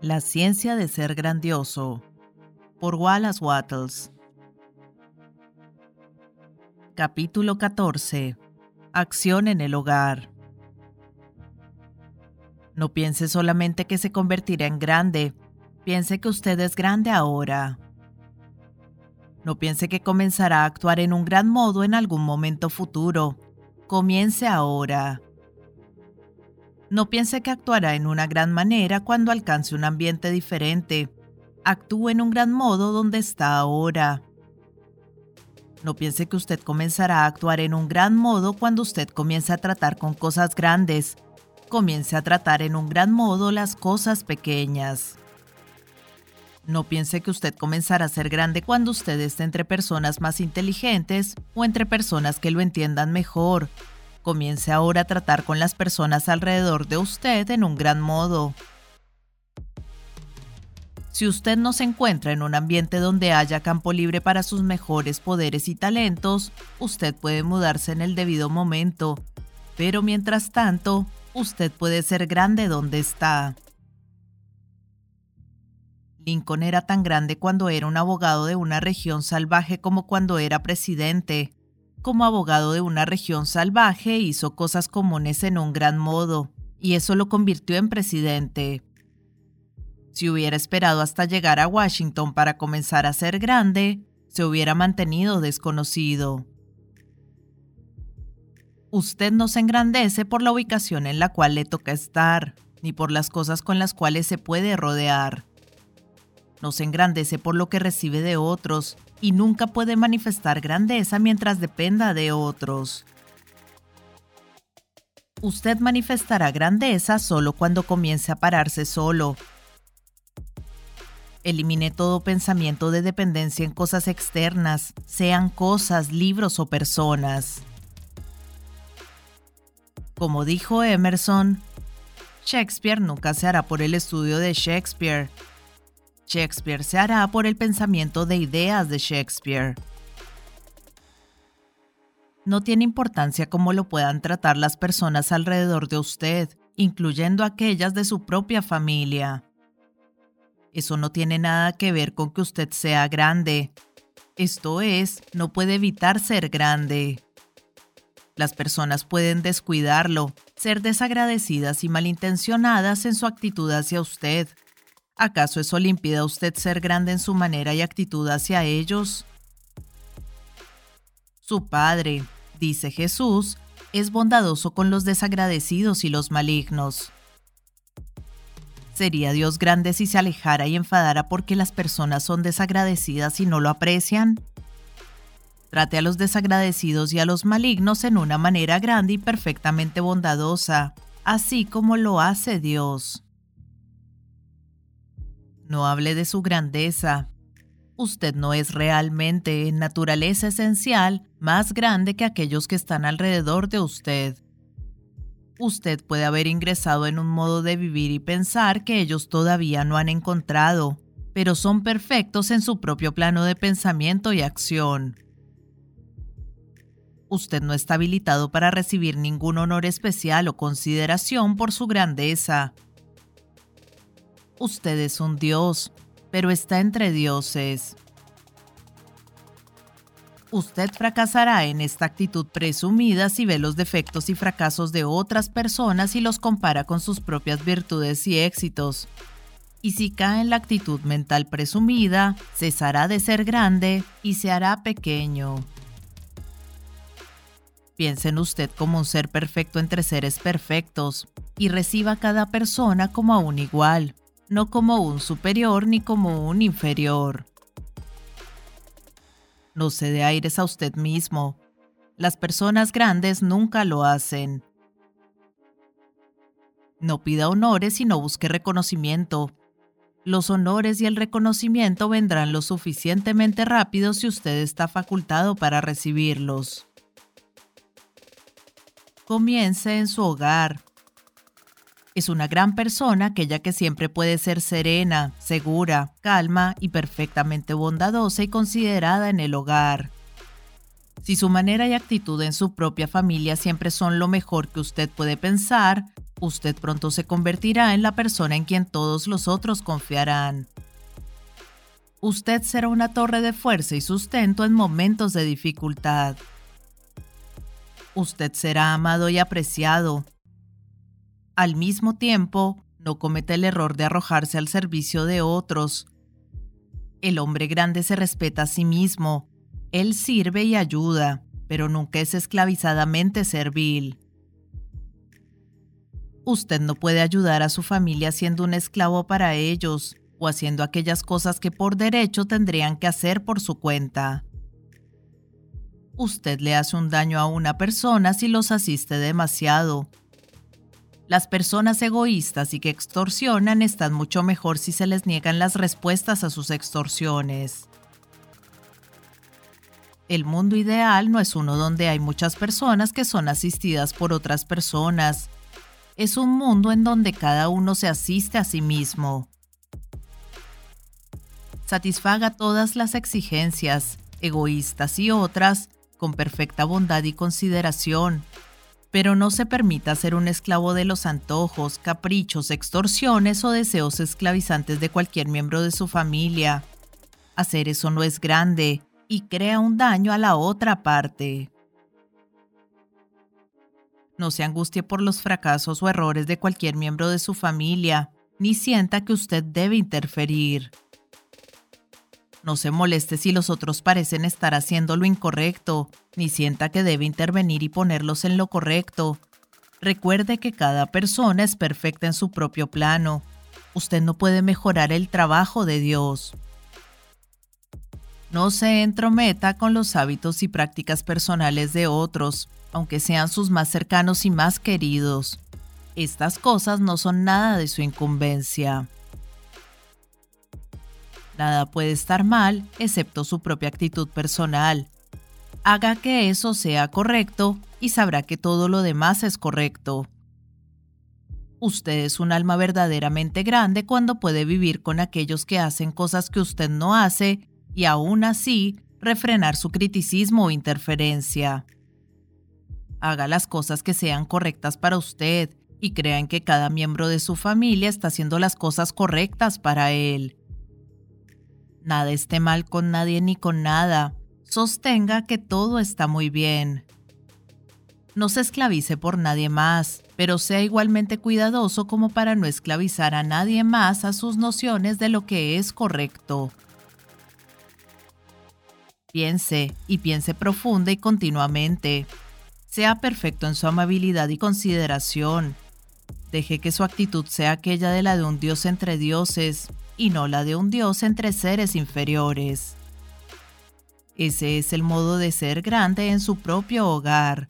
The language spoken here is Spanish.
La ciencia de ser grandioso por Wallace Wattles Capítulo 14 Acción en el hogar No piense solamente que se convertirá en grande, piense que usted es grande ahora. No piense que comenzará a actuar en un gran modo en algún momento futuro. Comience ahora. No piense que actuará en una gran manera cuando alcance un ambiente diferente. Actúe en un gran modo donde está ahora. No piense que usted comenzará a actuar en un gran modo cuando usted comience a tratar con cosas grandes. Comience a tratar en un gran modo las cosas pequeñas. No piense que usted comenzará a ser grande cuando usted esté entre personas más inteligentes o entre personas que lo entiendan mejor Comience ahora a tratar con las personas alrededor de usted en un gran modo. Si usted no se encuentra en un ambiente donde haya campo libre para sus mejores poderes y talentos, usted puede mudarse en el debido momento, pero mientras tanto, usted puede ser grande donde está. Lincoln era tan grande cuando era un abogado de una región salvaje como cuando era presidente como abogado de una región salvaje hizo cosas comunes en un gran modo, y eso lo convirtió en presidente. Si hubiera esperado hasta llegar a Washington para comenzar a ser grande, se hubiera mantenido desconocido. Usted no se engrandece por la ubicación en la cual le toca estar, ni por las cosas con las cuales se puede rodear. No se engrandece por lo que recibe de otros, y nunca puede manifestar grandeza mientras dependa de otros. Usted manifestará grandeza solo cuando comience a pararse solo. Elimine todo pensamiento de dependencia en cosas externas, sean cosas, libros o personas. Como dijo Emerson, Shakespeare nunca se hará por el estudio de Shakespeare, Shakespeare se hará por el pensamiento de ideas de Shakespeare. No tiene importancia cómo lo puedan tratar las personas alrededor de usted, incluyendo aquellas de su propia familia. Eso no tiene nada que ver con que usted sea grande. Esto es, no puede evitar ser grande. Las personas pueden descuidarlo, ser desagradecidas y malintencionadas en su actitud hacia usted, ¿Acaso eso le a usted ser grande en su manera y actitud hacia ellos? Su Padre, dice Jesús, es bondadoso con los desagradecidos y los malignos. ¿Sería Dios grande si se alejara y enfadara porque las personas son desagradecidas y no lo aprecian? Trate a los desagradecidos y a los malignos en una manera grande y perfectamente bondadosa, así como lo hace Dios. No hable de su grandeza. Usted no es realmente, en naturaleza esencial, más grande que aquellos que están alrededor de usted. Usted puede haber ingresado en un modo de vivir y pensar que ellos todavía no han encontrado, pero son perfectos en su propio plano de pensamiento y acción. Usted no está habilitado para recibir ningún honor especial o consideración por su grandeza Usted es un dios, pero está entre dioses. Usted fracasará en esta actitud presumida si ve los defectos y fracasos de otras personas y los compara con sus propias virtudes y éxitos. Y si cae en la actitud mental presumida, cesará de ser grande y se hará pequeño. Piense en usted como un ser perfecto entre seres perfectos y reciba a cada persona como a un igual no como un superior ni como un inferior. No se dé aires a usted mismo. Las personas grandes nunca lo hacen. No pida honores y no busque reconocimiento. Los honores y el reconocimiento vendrán lo suficientemente rápido si usted está facultado para recibirlos. Comience en su hogar, es una gran persona aquella que siempre puede ser serena, segura, calma y perfectamente bondadosa y considerada en el hogar. Si su manera y actitud en su propia familia siempre son lo mejor que usted puede pensar, Usted pronto se convertirá en la persona en quien todos los otros confiarán. Usted será una torre de fuerza y sustento en momentos de dificultad. Usted será amado y apreciado. Al mismo tiempo, no comete el error de arrojarse al servicio de otros. El hombre grande se respeta a sí mismo. Él sirve y ayuda, pero nunca es esclavizadamente servil. Usted no puede ayudar a su familia siendo un esclavo para ellos o haciendo aquellas cosas que por derecho tendrían que hacer por su cuenta. Usted le hace un daño a una persona si los asiste demasiado. Las personas egoístas y que extorsionan están mucho mejor si se les niegan las respuestas a sus extorsiones. El mundo ideal no es uno donde hay muchas personas que son asistidas por otras personas, es un mundo en donde cada uno se asiste a sí mismo. Satisfaga todas las exigencias, egoístas y otras, con perfecta bondad y consideración, pero no se permita ser un esclavo de los antojos, caprichos, extorsiones o deseos esclavizantes de cualquier miembro de su familia. Hacer eso no es grande y crea un daño a la otra parte. No se angustie por los fracasos o errores de cualquier miembro de su familia, ni sienta que usted debe interferir. No se moleste si los otros parecen estar haciendo lo incorrecto, ni sienta que debe intervenir y ponerlos en lo correcto. Recuerde que cada persona es perfecta en su propio plano. Usted no puede mejorar el trabajo de Dios. No se entrometa con los hábitos y prácticas personales de otros aunque sean sus más cercanos y más queridos. Estas cosas no son nada de su incumbencia. Nada puede estar mal excepto su propia actitud personal. Haga que eso sea correcto y sabrá que todo lo demás es correcto. Usted es un alma verdaderamente grande cuando puede vivir con aquellos que hacen cosas que usted no hace y aún así refrenar su criticismo o interferencia. Haga las cosas que sean correctas para usted y crean que cada miembro de su familia está haciendo las cosas correctas para él. Nada esté mal con nadie ni con nada. Sostenga que todo está muy bien. No se esclavice por nadie más, pero sea igualmente cuidadoso como para no esclavizar a nadie más a sus nociones de lo que es correcto. Piense, y piense profunda y continuamente. Sea perfecto en su amabilidad y consideración. Deje que su actitud sea aquella de la de un Dios entre dioses y no la de un Dios entre seres inferiores. Ese es el modo de ser grande en su propio hogar,